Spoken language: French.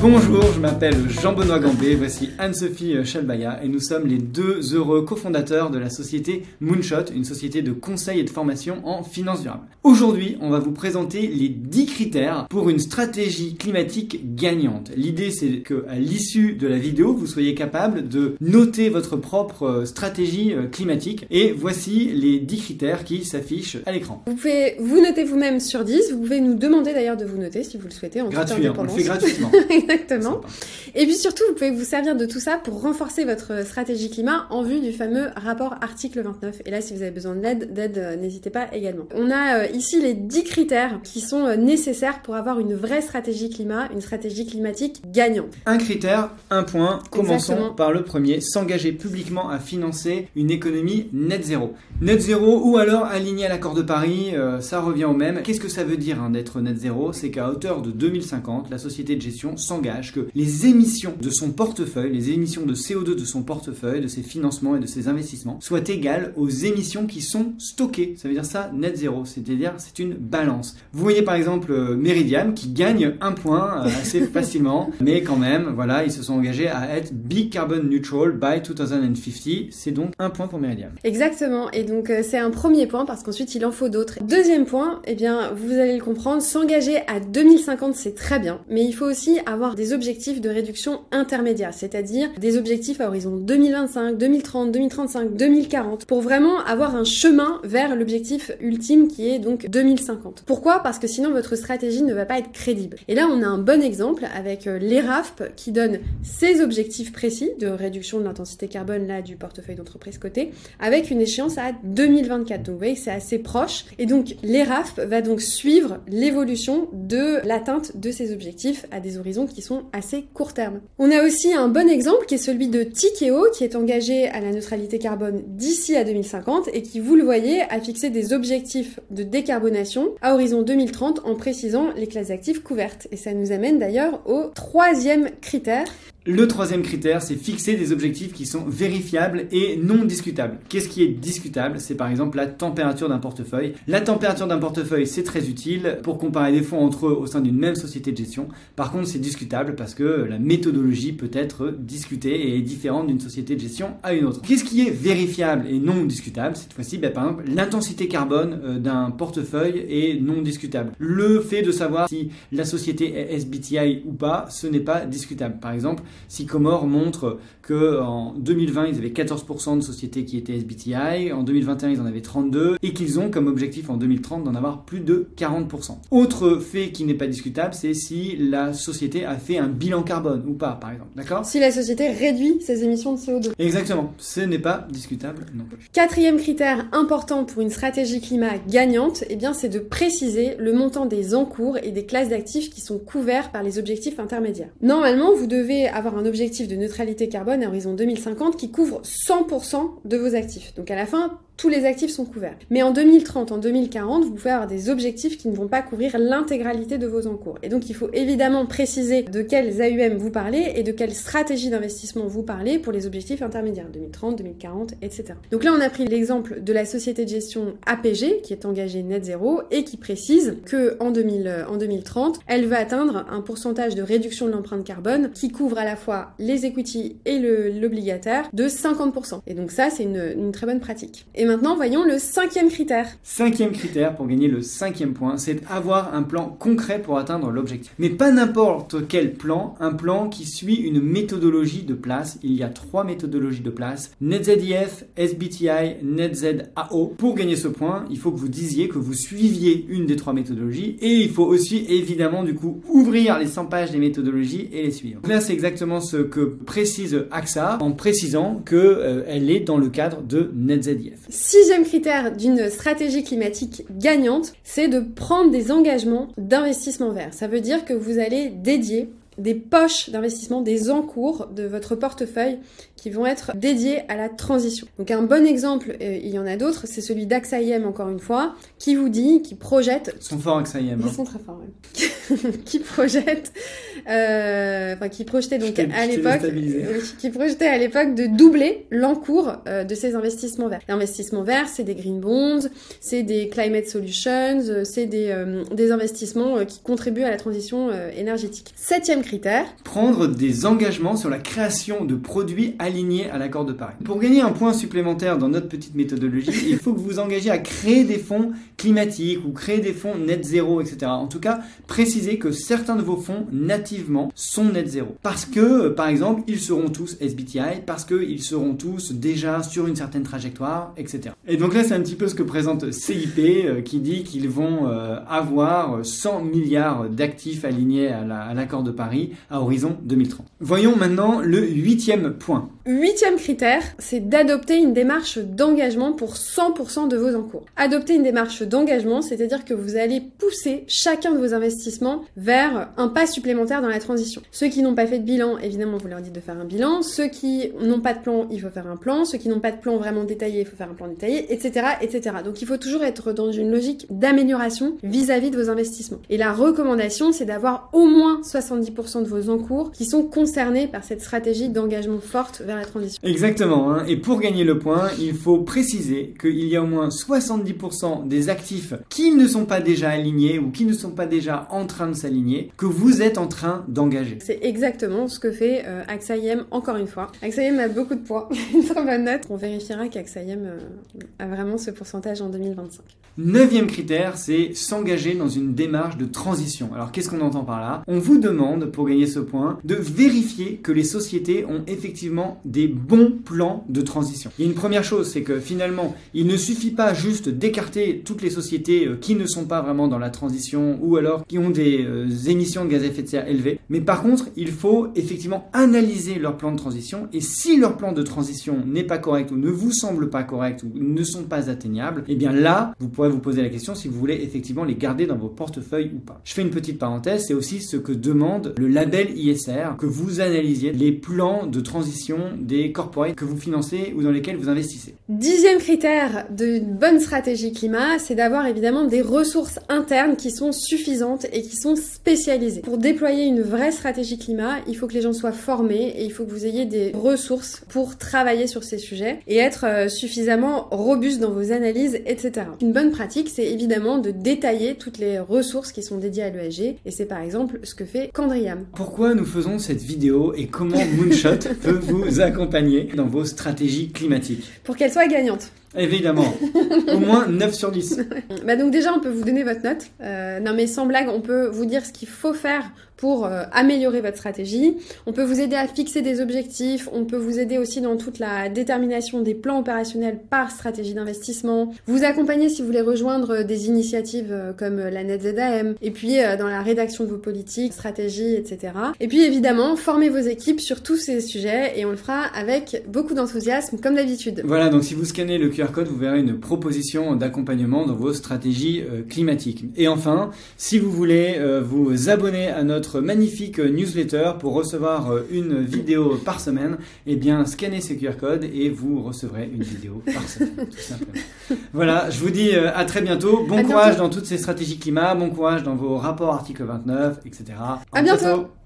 Bonjour, je m'appelle Jean-Benoît Gambé, voici Anne-Sophie Chalbaya et nous sommes les deux heureux cofondateurs de la société Moonshot, une société de conseil et de formation en finance durable. Aujourd'hui, on va vous présenter les 10 critères pour une stratégie climatique gagnante. L'idée c'est que à l'issue de la vidéo, vous soyez capable de noter votre propre stratégie climatique et voici les 10 critères qui s'affichent à l'écran. Vous pouvez vous noter vous-même sur 10, vous pouvez nous demander d'ailleurs de vous noter si vous le souhaitez en Gratuit, hein, on le fait gratuitement. Exactement. Et puis surtout, vous pouvez vous servir de tout ça pour renforcer votre stratégie climat en vue du fameux rapport article 29. Et là, si vous avez besoin d'aide, d'aide, euh, n'hésitez pas également. On a euh, ici les 10 critères qui sont euh, nécessaires pour avoir une vraie stratégie climat, une stratégie climatique gagnante. Un critère, un point. Commençons par le premier. S'engager publiquement à financer une économie net zéro. Net zéro ou alors aligné à l'accord de Paris, ça revient au même. Qu'est-ce que ça veut dire hein, d'être net zéro? C'est qu'à hauteur de 2050, la société de gestion s'engage que les émissions de son portefeuille, les émissions de CO2 de son portefeuille, de ses financements et de ses investissements, soient égales aux émissions qui sont stockées. Ça veut dire ça net zéro, c'est-à-dire c'est une balance. Vous voyez par exemple euh, Meridiam qui gagne un point euh, assez facilement, mais quand même, voilà, ils se sont engagés à être big carbon neutral by 2050. C'est donc un point pour Meridiam. Exactement, et donc euh, c'est un premier point parce qu'ensuite il en faut d'autres. Deuxième point, eh bien vous allez le comprendre, s'engager à 2050 c'est très bien, mais il faut aussi avoir des objectifs de réduction intermédiaires, c'est-à-dire des objectifs à horizon 2025, 2030, 2035, 2040, pour vraiment avoir un chemin vers l'objectif ultime qui est donc 2050. Pourquoi? Parce que sinon votre stratégie ne va pas être crédible. Et là, on a un bon exemple avec euh, l'ERAFP qui donne ses objectifs précis de réduction de l'intensité carbone là du portefeuille d'entreprise côté, avec une échéance à 2024. Donc vous voyez, c'est assez proche. Et donc l'ERAFP va donc suivre l'évolution de l'atteinte de ces objectifs à des horizons qui sont assez court terme. On a aussi un bon exemple qui est celui de Tikeo qui est engagé à la neutralité carbone d'ici à 2050 et qui, vous le voyez, a fixé des objectifs de décarbonation à horizon 2030 en précisant les classes actives couvertes. Et ça nous amène d'ailleurs au troisième critère le troisième critère, c'est fixer des objectifs qui sont vérifiables et non discutables. Qu'est-ce qui est discutable? C'est par exemple la température d'un portefeuille. La température d'un portefeuille, c'est très utile pour comparer des fonds entre eux au sein d'une même société de gestion. Par contre, c'est discutable parce que la méthodologie peut être discutée et est différente d'une société de gestion à une autre. Qu'est-ce qui est vérifiable et non discutable? Cette fois-ci, ben, par exemple, l'intensité carbone euh, d'un portefeuille est non discutable. Le fait de savoir si la société est SBTI ou pas, ce n'est pas discutable. Par exemple, Sycomore montre qu'en 2020, ils avaient 14% de sociétés qui étaient SBTI, en 2021, ils en avaient 32, et qu'ils ont comme objectif en 2030 d'en avoir plus de 40%. Autre fait qui n'est pas discutable, c'est si la société a fait un bilan carbone ou pas, par exemple. D'accord? Si la société réduit ses émissions de CO2. Exactement. Ce n'est pas discutable non plus. Quatrième critère important pour une stratégie climat gagnante, eh bien, c'est de préciser le montant des encours et des classes d'actifs qui sont couverts par les objectifs intermédiaires. Normalement, vous devez avoir un objectif de neutralité carbone à horizon 2050 qui couvre 100% de vos actifs. Donc à la fin, tous les actifs sont couverts. Mais en 2030, en 2040, vous pouvez avoir des objectifs qui ne vont pas couvrir l'intégralité de vos encours. Et donc il faut évidemment préciser de quels AUM vous parlez et de quelle stratégie d'investissement vous parlez pour les objectifs intermédiaires 2030, 2040, etc. Donc là, on a pris l'exemple de la société de gestion APG qui est engagée net zéro et qui précise que en, 2000, en 2030, elle va atteindre un pourcentage de réduction de l'empreinte carbone qui couvre à la fois les equity et l'obligataire de 50%. Et donc ça, c'est une, très bonne pratique. Maintenant, voyons le cinquième critère. Cinquième critère pour gagner le cinquième point, c'est avoir un plan concret pour atteindre l'objectif. Mais pas n'importe quel plan, un plan qui suit une méthodologie de place. Il y a trois méthodologies de place, NetZIF, SBTI, NetZAO. Pour gagner ce point, il faut que vous disiez que vous suiviez une des trois méthodologies et il faut aussi évidemment du coup ouvrir les 100 pages des méthodologies et les suivre. Là, c'est exactement ce que précise AXA en précisant qu'elle euh, est dans le cadre de NetZIF. Sixième critère d'une stratégie climatique gagnante, c'est de prendre des engagements d'investissement vert. Ça veut dire que vous allez dédier des poches d'investissement, des encours de votre portefeuille qui vont être dédiés à la transition. Donc un bon exemple, euh, il y en a d'autres, c'est celui d'AXA IM encore une fois, qui vous dit, qui projette... Ils sont forts AXA IM. Ils hein. sont très forts, ouais. qui projette, euh, enfin qui projetait donc à l'époque, oui, qui projetait à l'époque de doubler l'encours euh, de ces investissements verts. L'investissement vert, c'est des green bonds, c'est des climate solutions, euh, c'est des, euh, des investissements euh, qui contribuent à la transition euh, énergétique. Septième prendre des engagements sur la création de produits alignés à l'accord de Paris. Pour gagner un point supplémentaire dans notre petite méthodologie, il faut que vous vous engagiez à créer des fonds climatiques ou créer des fonds net zéro, etc. En tout cas, précisez que certains de vos fonds nativement sont net zéro. Parce que, euh, par exemple, ils seront tous SBTI, parce qu'ils seront tous déjà sur une certaine trajectoire, etc. Et donc là, c'est un petit peu ce que présente CIP, euh, qui dit qu'ils vont euh, avoir 100 milliards d'actifs alignés à l'accord de Paris à horizon 2030. Voyons maintenant le huitième point. Huitième critère, c'est d'adopter une démarche d'engagement pour 100% de vos encours. Adopter une démarche d'engagement, c'est-à-dire que vous allez pousser chacun de vos investissements vers un pas supplémentaire dans la transition. Ceux qui n'ont pas fait de bilan, évidemment, vous leur dites de faire un bilan. Ceux qui n'ont pas de plan, il faut faire un plan. Ceux qui n'ont pas de plan vraiment détaillé, il faut faire un plan détaillé, etc., etc. Donc il faut toujours être dans une logique d'amélioration vis-à-vis de vos investissements. Et la recommandation, c'est d'avoir au moins 70% de vos encours qui sont concernés par cette stratégie d'engagement forte vers la transition. Exactement, hein. et pour gagner le point, il faut préciser qu'il y a au moins 70% des actifs qui ne sont pas déjà alignés ou qui ne sont pas déjà en train de s'aligner, que vous êtes en train d'engager. C'est exactement ce que fait euh, AXA IM encore une fois. AXA IM a beaucoup de points, une très bonne note. On vérifiera qu'AXA IM euh, a vraiment ce pourcentage en 2025. Neuvième critère, c'est s'engager dans une démarche de transition. Alors qu'est-ce qu'on entend par là? On vous demande, pour gagner ce point, de vérifier que les sociétés ont effectivement des bons plans de transition. Il y a une première chose, c'est que finalement, il ne suffit pas juste d'écarter toutes les sociétés euh, qui ne sont pas vraiment dans la transition ou alors qui ont des euh, émissions de gaz à effet de serre élevées. Mais par contre, il faut effectivement analyser leur plan de transition et si leur plan de transition n'est pas correct ou ne vous semble pas correct ou ne sont pas atteignables, eh bien là, vous pourrez vous poser la question si vous voulez effectivement les garder dans vos portefeuilles ou pas. Je fais une petite parenthèse, c'est aussi ce que demande le label ISR, que vous analysiez les plans de transition des corporates que vous financez ou dans lesquels vous investissez. Dixième critère d'une bonne stratégie climat, c'est d'avoir évidemment des ressources internes qui sont suffisantes et qui sont spécialisées. Pour déployer une vraie stratégie climat, il faut que les gens soient formés et il faut que vous ayez des ressources pour travailler sur ces sujets et être euh, suffisamment robuste dans vos analyses, etc. Une bonne pratique, c'est évidemment de détailler toutes les ressources qui sont dédiées à l'ESG et c'est par exemple ce que fait Pourquoi nous faisons cette vidéo et comment Moonshot peut vous accompagner dans vos stratégies climatiques? Pour qu'elle soit gagnante. Évidemment, au moins 9 sur 10. Bah donc déjà on peut vous donner votre note. Euh, non mais sans blague, on peut vous dire ce qu'il faut faire pour euh, améliorer votre stratégie. On peut vous aider à fixer des objectifs. On peut vous aider aussi dans toute la détermination des plans opérationnels par stratégie d'investissement. Vous accompagner si vous voulez rejoindre des initiatives euh, comme la NetZAM. Et puis euh, dans la rédaction de vos politiques, stratégies, etc. Et puis évidemment, former vos équipes sur tous ces sujets et on le fera avec beaucoup d'enthousiasme comme d'habitude. Voilà, donc si vous scannez le QR code, vous verrez une proposition d'accompagnement dans vos stratégies euh, climatiques. Et enfin, si vous voulez euh, vous abonner à notre magnifique newsletter pour recevoir euh, une vidéo par semaine, eh bien scannez ce QR code et vous recevrez une vidéo par semaine, tout simplement. Voilà, je vous dis euh, à très bientôt. Bon À courage bientôt. dans toutes ces stratégies climat, bon courage dans vos rapports article 29, etc. À bientôt.